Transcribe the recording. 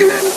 Listen.